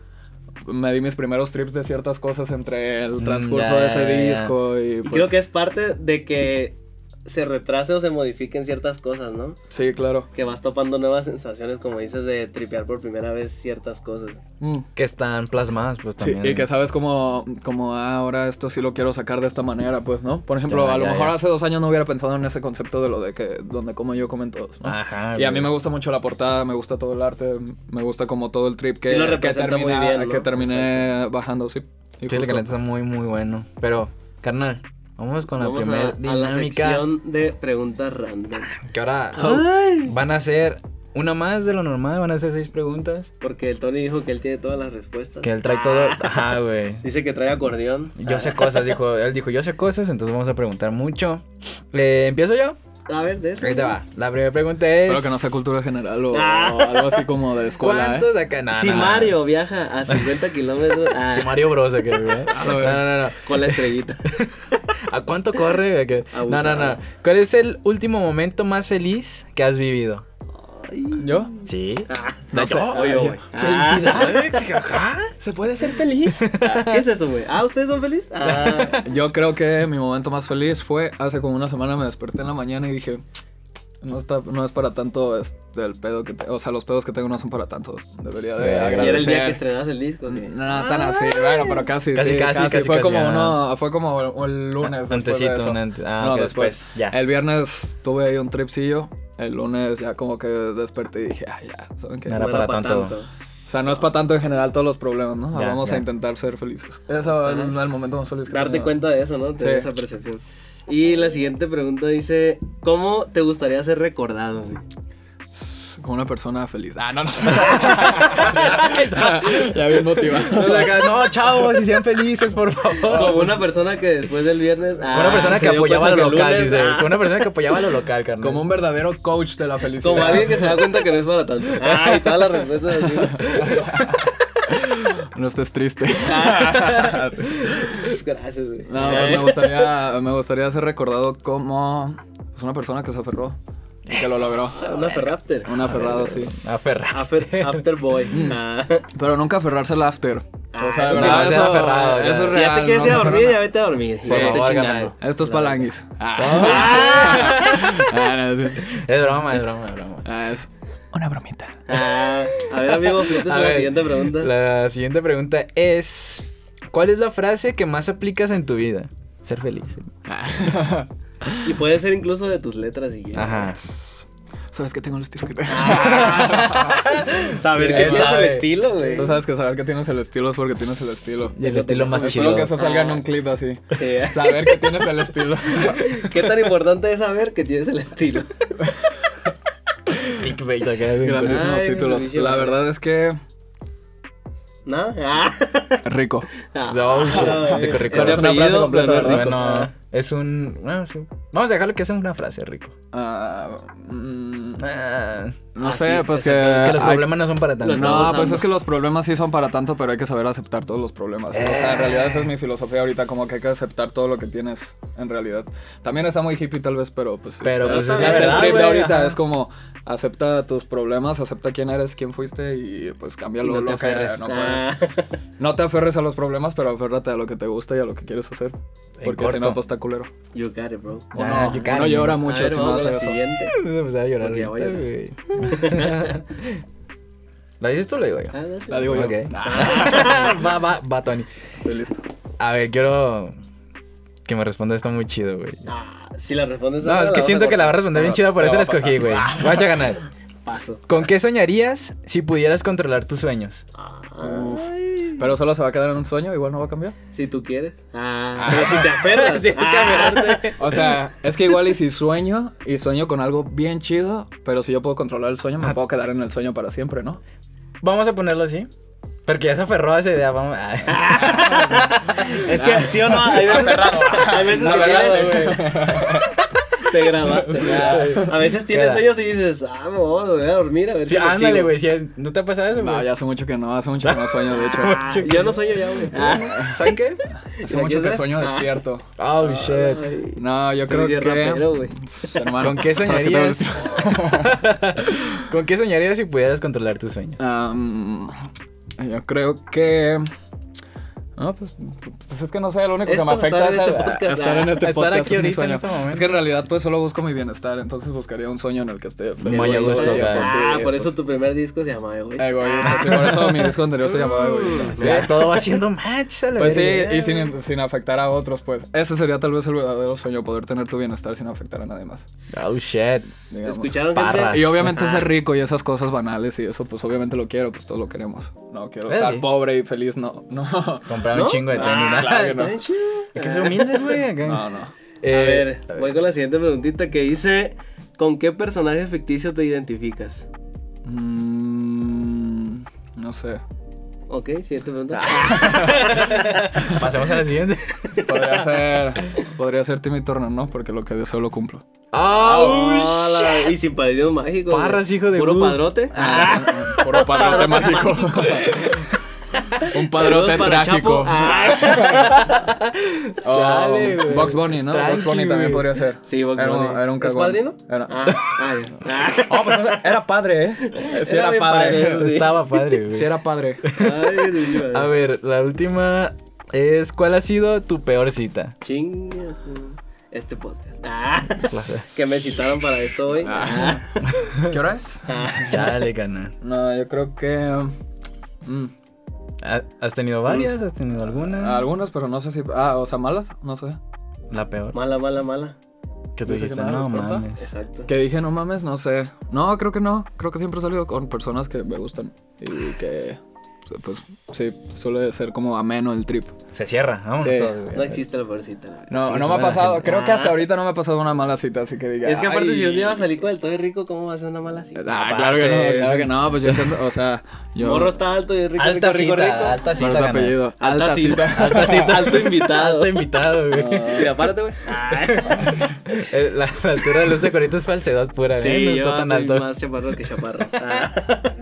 Me di mis primeros trips de ciertas cosas entre el Mm, transcurso ya, de ese ya. disco. Y, Y pues, creo que es parte de que se retrase o se modifiquen ciertas cosas, ¿no? Sí, claro. Que vas topando nuevas sensaciones, como dices, de tripear por primera vez ciertas cosas. Mm. Que están plasmadas, pues Sí, también. y que sabes como, como ah, ahora esto sí lo quiero sacar de esta manera, pues, ¿no? Por ejemplo, Ya, a lo ya, mejor ya. hace dos años no hubiera pensado en ese concepto de lo de que donde como yo comen todos, ¿no? Ajá. Y a mí güey. me gusta mucho la portada, me gusta todo el arte, me gusta como todo el trip que, Sí lo que representa muy termina- bien, ¿no? que terminé bajando, sí. Y Sí, el que está muy, muy bueno. Pero, carnal, vamos con la primera a, a la dinámica. sección de preguntas random. Que ahora Ay. van a ser una más de lo normal, van a ser seis preguntas. Porque el Tony dijo que él tiene todas las respuestas. Que él trae todo. Ajá, güey. Dice que trae acordeón. Yo sé cosas, dijo. Él dijo, yo sé cosas, entonces vamos a preguntar mucho. Eh, ¿Empiezo yo? A ver, de eso. Ahí te va. La primera pregunta es. Espero que no sea cultura general o, Ah. o algo así como de escuela. ¿eh? ¿Cuántos acá? No, si no, no. Mario viaja a 50 kilómetros ah, Si Mario Bros. acá, güey. No, no, no, no. con la estrellita. ¿A cuánto corre? No, no, no. ¿Cuál es el último momento más feliz que has vivido? ¿Yo? Sí. Ah, No sé. Oye, güey. ¿Felicidades? Ajá. ¿Se puede ser feliz? Ah, ¿Qué es eso, güey? Ah, ¿ustedes son felices? Ah, Yo creo que mi momento más feliz fue hace como una semana me desperté en la mañana y dije, no, está, no es para tanto este, el pedo que te- o sea, los pedos que tengo no son para tanto. Debería de. Y era y era el agradecer. día que estrenas el disco. ¿qué? No, no, tan así, bueno, pero casi, Casi, sí, casi, casi, fue casi, como ah. uno, fue como el lunes después de Antecito, eso. ante- ah, no, ok, después. después, ya. El viernes tuve ahí un tripsillo, el lunes ya como que desperté y dije, ah, ya, ¿saben qué? No era No para pa' tanto. O sea, no es para tanto en general todos los problemas, ¿no? Ya, Vamos ya. a intentar ser felices. Eso es el momento más feliz que Darte tengo. cuenta de eso, ¿no? Tener Sí. esa percepción. Y la siguiente pregunta dice: ¿Cómo te gustaría ser recordado? Como una persona feliz. Ah, no, no. ya bien motivado. No, chavos, si sean felices, por favor. Como una persona que después del viernes. ah, una persona que apoyaba cuenta lo local, lunes, dice. ah, una persona que apoyaba lo local, carnal. Como un verdadero coach de la felicidad. Como alguien que se da cuenta que no es para tanto. Ay, todas las respuestas así. No estés triste. Gracias, güey. No, pues me gustaría, me gustaría ser recordado como pues, una persona que se aferró y que lo logró. Una ferrafter. Un aferrado, sí. Aferra. After, after boy. Ah. Pero nunca aferrarse al after. Ah, o sea, de sí, verdad, no, eso, aferrado, ya. eso es Si ya real. te quieres no ir a dormir, ya vete a dormir. Por Ya vete favor, chingando. carnal. nada. Esto es Claro. palanguis. Ah. Ah, no, sí. Es broma, es broma, es broma. Ah, es- Una bromita. Ah, a ver, amigo, fíjate A la siguiente pregunta. La siguiente pregunta es: ¿Cuál es la frase que más aplicas en tu vida? Ser feliz. Y puede ser incluso de tus letras y ya. Ajá. ¿Sabes que tengo el estilo que tengo? Saber Sí, que tienes el estilo, güey. Tú sabes que saber que tienes el estilo es porque tienes el estilo. Y el estilo más Espero chido. que eso salga en un clip así. Sí. Saber que tienes el estilo. ¿Qué tan importante es saber que tienes el estilo? Clickbait acá. Grandísimos Ay, títulos. La verdad es que ¿Nada? Ah. rico. Oh, shit. Ah, Rico, rico. Es una frase. Bueno, es un. bueno, sí. Vamos a dejarlo que sea una frase, rico. Ah, mm, Ah, no Ah, sé, sí, pues que. que los hay- problemas no son para tanto. No, pues es que los problemas sí son para tanto, pero hay que saber aceptar todos los problemas. O sea, en realidad esa es mi filosofía ahorita, como que hay que aceptar todo lo que tienes en realidad. También está muy hippie tal vez, pero pues sí. Pero, pues, Ese es la el verdad, trip de güey, ahorita ajá. es como acepta tus problemas, acepta quién eres, quién fuiste y pues Y cámbialo no te lo que aferres. no Ah. No te aferres a los problemas, pero aférrate a lo que te gusta y a lo que quieres hacer. Porque si no, pues está culero. You got it, bro. Uno it, llora mucho si no hace eso. a llorar ya voy a. ¿La dices tú o la digo yo? Ah. La digo yo. Ok. va, va, va, Tony. Estoy listo. A ver, quiero que me responda esto muy chido, güey. Ah, si la respondes No, es que siento que la va a responder bien No, chida, por eso la escogí, güey. Vas a ganar. Paso. ¿Con qué soñarías si pudieras controlar tus sueños? Ay, Pero solo se va a quedar en un sueño, igual no va a cambiar. Si tú quieres. Ah, pero si te aferras. Tienes que Ah. aferrarte. O sea, es que igual y si sueño y sueño con algo bien chido, pero si yo puedo controlar el sueño, me puedo quedar en el sueño para siempre, ¿no? Vamos a ponerlo así. Porque ya se aferró a esa idea. Vamos. Es que sí o no, hay veces, hay veces que tienes, te grabaste. ah. A veces tienes Queda. sueños y dices, ah, me voy a dormir a ver Sí, si ándale, güey. si- ¿No te ha pasado eso, güey? No, ya hace mucho que no, hace mucho que no sueño, de hecho. Ah, yo no sueño ya, güey. Ah. ¿Saben qué? Hace ¿Ya mucho que ver? sueño Ah. despierto. Oh, shit. Ay, No, yo creo que... rapero, güey. Hermano, ¿Con qué ¿sabes qué tengo el- soñarías? ¿Con qué soñarías si pudieras controlar tus sueños? Am, yo creo que... No, pues, pues es que no sé, lo único que me afecta estar en es este estar en este Estar podcast. aquí es mi en este. Es que en realidad pues solo busco mi bienestar, entonces buscaría un sueño en el que esté feliz. Muy a todo el gusto, tiempo, acá. Ah, sí, por pues, eso tu primer disco se llamaba Egoísta. Egoísta, sí, por eso mi disco anterior se llamaba Egoísta. sí. Ya todo va siendo match a la Pues sí, y sin, sin afectar a otros, pues. Ese sería tal vez el verdadero sueño, poder tener tu bienestar sin afectar a nadie más. Oh, shit. digamos. ¿Escucharon, Barras. gente? Y obviamente Ah. ser rico y esas cosas banales y eso, pues obviamente lo quiero, pues todos lo queremos. No quiero Eh, estar sí. pobre y feliz, no, no. Comprar ¿No? un chingo de tenis. Ah, ¿no? claro que no. bien chido. Hay que ser humildes, güey. No, no. Eh, a ver, voy con la siguiente preguntita que dice, ¿con qué personaje ficticio te identificas? Mm, no sé. Ok, siguiente pregunta. Pasemos a la siguiente. Podría ser, podría ser Timmy Turner, ¿no? Porque lo que deseo lo cumplo. Oh, Ah, la- y sin padrinos mágicos. güey. Parras, hijo de Puro padrote. Ah, puro padrote mágico. Un padrote trágico. Ah. Oh, Chale, güey. Box Bunny, ¿no? Tranqui, Box Bunny también podría ser. Sí, Bugs era, Bunny. Un, era un ¿Es cagón. Era. Ah, ah. Oh, pues era padre, ¿eh? Sí Era era, padre. padre, sí. Estaba padre, güey. Sí era padre. Ay, Dios mío. A ver, la última es ¿cuál ha sido tu peor cita? Chinga. Este podcast. Ah, que me citaron para esto hoy. Ah. ¿Qué hora es? Chale, canal. No, yo creo que... mm, ¿Ha- ¿Has tenido varias? ¿Has tenido alguna? algunas, pero no sé si... Ah, o sea, malas, no sé. La peor. Mala, mala, mala. Que tú que dijiste, no mames. Exacto. Que dije, no mames, no sé. No, creo que no. Creo que siempre he salido con personas que me gustan. Y que... Pues sí, suele ser como ameno el trip. Se cierra, vámonos Sí. todos. No existe la peor cita. No, no se me ha pasado, gente. creo que hasta Ah. ahorita no me ha pasado una mala cita, así que diga. Es que aparte, "Ay". si un día va a salir con el todo rico, ¿cómo va a ser una mala cita? Ah, claro que no, Aparte, claro que no, pues yo entiendo, o sea, yo. Morro está alto y rico, Alta rico, rico, cita, rico. alta Por cita, canal. apellido. Alta Alta cita. cita. Alta cita. Alto invitado. Alto invitado, güey. Mira, párate, güey. Eh, La, la altura de Luz Corito es falsedad pura, ¿eh? Sí, No yo está tan soy alto. más chaparro que chaparro. Ah.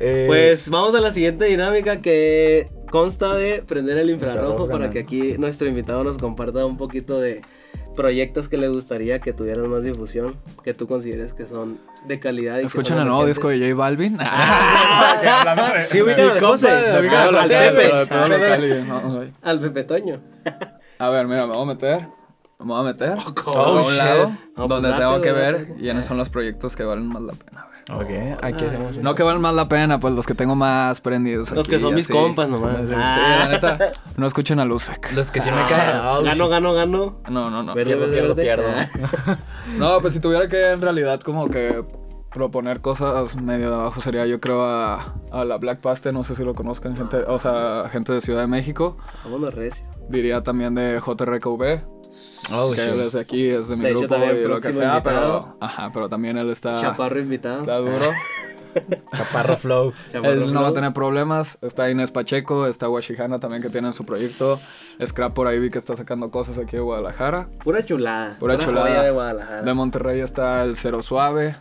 Eh, Pues vamos a la siguiente dinámica que consta de prender el infrarrojo para ¿no? que aquí nuestro invitado nos comparta un poquito de proyectos que le gustaría que tuvieran más difusión, que tú consideres que son de calidad. Y son el nuevo disco de J Balvin. Ah, Sí, ubican al José, al Pepe, al Pepe Toño. A ver, mira, me voy a meter. Me voy a meter Oh, a un shit. lado No, pues donde tengo que ver date. quiénes son los proyectos que valen más la pena. A ver. Ok, aquí hacemos No que valen más la pena, pues los que tengo más prendidos. Los aquí, que son mis así. compas nomás. Sí, Ah. sí, la neta, no escuchen a Lusek. Los que sí me caen. Ah, Oh, gano, gano, gano. No, no, no. Verde, pierdo, verde, pierdo, verde. pierdo. No, pues si tuviera que en realidad como que proponer cosas medio de abajo sería yo creo a, a la Black Paste, no sé si lo conozcan, gente, o sea, gente de Ciudad de México. Vámonos recio. Diría también de JRKV, Oh, que él es de aquí, es de mi De grupo y lo que sea, invitado. pero ajá, pero también él está, Chaparro invitado. está duro. Chaparro Flow. Chaparro Él no va a Flow. tener problemas. Está Inés Pacheco, está Washihana también que tienen su proyecto. Scrap por ahí vi que está sacando cosas aquí de Guadalajara. Pura chulada. Pura chulada. joya de Guadalajara. De Monterrey está el Cero Suave.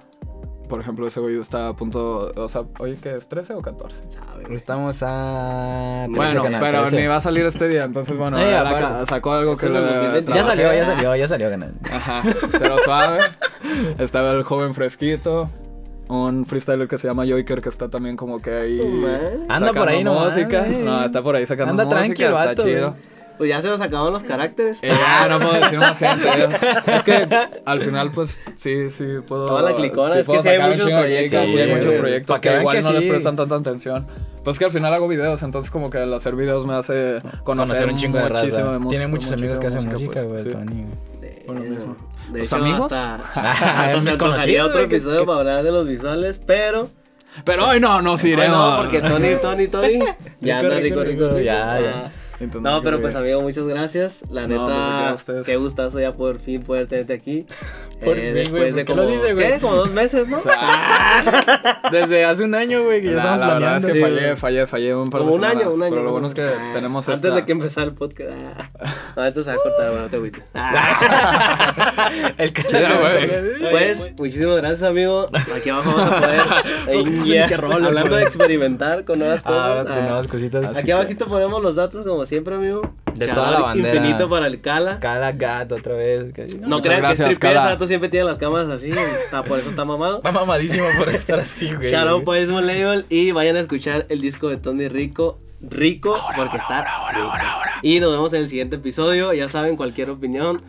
Por ejemplo, ese güey está a punto. O sea, oye, ¿qué es? ¿13 o 14? Sabe, güey. Estamos a. 13 Bueno, canal, pero 13. ni va a salir este día, entonces bueno, aparte. acá sacó algo que le 2020. Ya salió, ya salió, ya salió canal. Ajá, Cero Suave. Estaba el joven fresquito. Un freestyler que se llama Joiker que está también como que ahí. Anda por ahí nomás, música. No, está por ahí sacando Anda música. tranqui el está vato, chido. Pues ya se nos acabaron los caracteres. Eh, ya, no puedo decir más gente. ya. Es que al final, pues, sí, sí puedo. Toda la clicona, es que sí hay muchos proyectos, gigas, sí, hay sí, muchos proyectos Pa' que que igual que no les sí. prestan tanta atención. Pues que al final hago videos, entonces como que el hacer videos me hace conocer, Conocer un chingo de raza. de música. Tiene muchos amigos que hacen música, güey, pues, sí. Tony. De, lo mismo. de ¿Tus hecho, amigos? Hasta, Ah, hasta mis se conocidos, otro episodio que- para hablar de los visuales, pero. Pero hoy no, nos iremos. no, porque Tony, Tony, Tony. Ya anda rico, rico, rico. Ya, Ah. ya. Entonces, No, pero pues amigo, muchas gracias. La No, pues, neta, qué gustazo ya por fin poder tenerte aquí. Por Eh, fin, después güey, de ¿por qué como, lo dice, güey? ¿qué? Como dos meses, ¿no? Desde hace un año, güey, que ya La, estamos la verdad es planeando. que Sí, fallé, fallé, fallé un par Como de un año, semanas, un año. Pero lo ¿no? bueno es que Ah, tenemos Antes esta... de que empezara el podcast. Ah. No, esto se va a cortar, bueno, no te agüites. Ah. El canal. güey. Pues, muchísimas gracias, amigo. Aquí abajo vamos a poder. rollo, hablando de experimentar con nuevas cosas. Ah, con nuevas cositas. Aquí abajito ponemos los datos, como siempre, amigo. De Shout toda la bandera. Infinito para el Cala. Cada gato otra vez. No Muchas crean gracias, que es Cala. ese vato siempre tiene las cámaras así. está- por eso está mamado. Está mamadísimo por estar así, güey. Shout out para Ismo Label y vayan a escuchar el disco de Tony Rico. Rico, porque está rico. Y nos vemos en el siguiente episodio. Ya saben, cualquier opinión,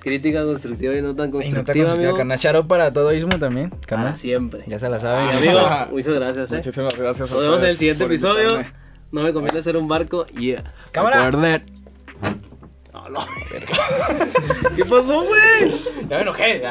crítica constructiva y no tan Y no constructiva, amigo. carnal. Shout out para todo ismo también, Para carnal. siempre. Ya se la saben. Y amigos, muchas gracias, eh. Muchísimas gracias Nos vemos en el siguiente episodio. invitarme. No me conviene ser un barco. Yeah. Cámara. Recuerden, ¿Qué pasó, güey? Ya me enojé.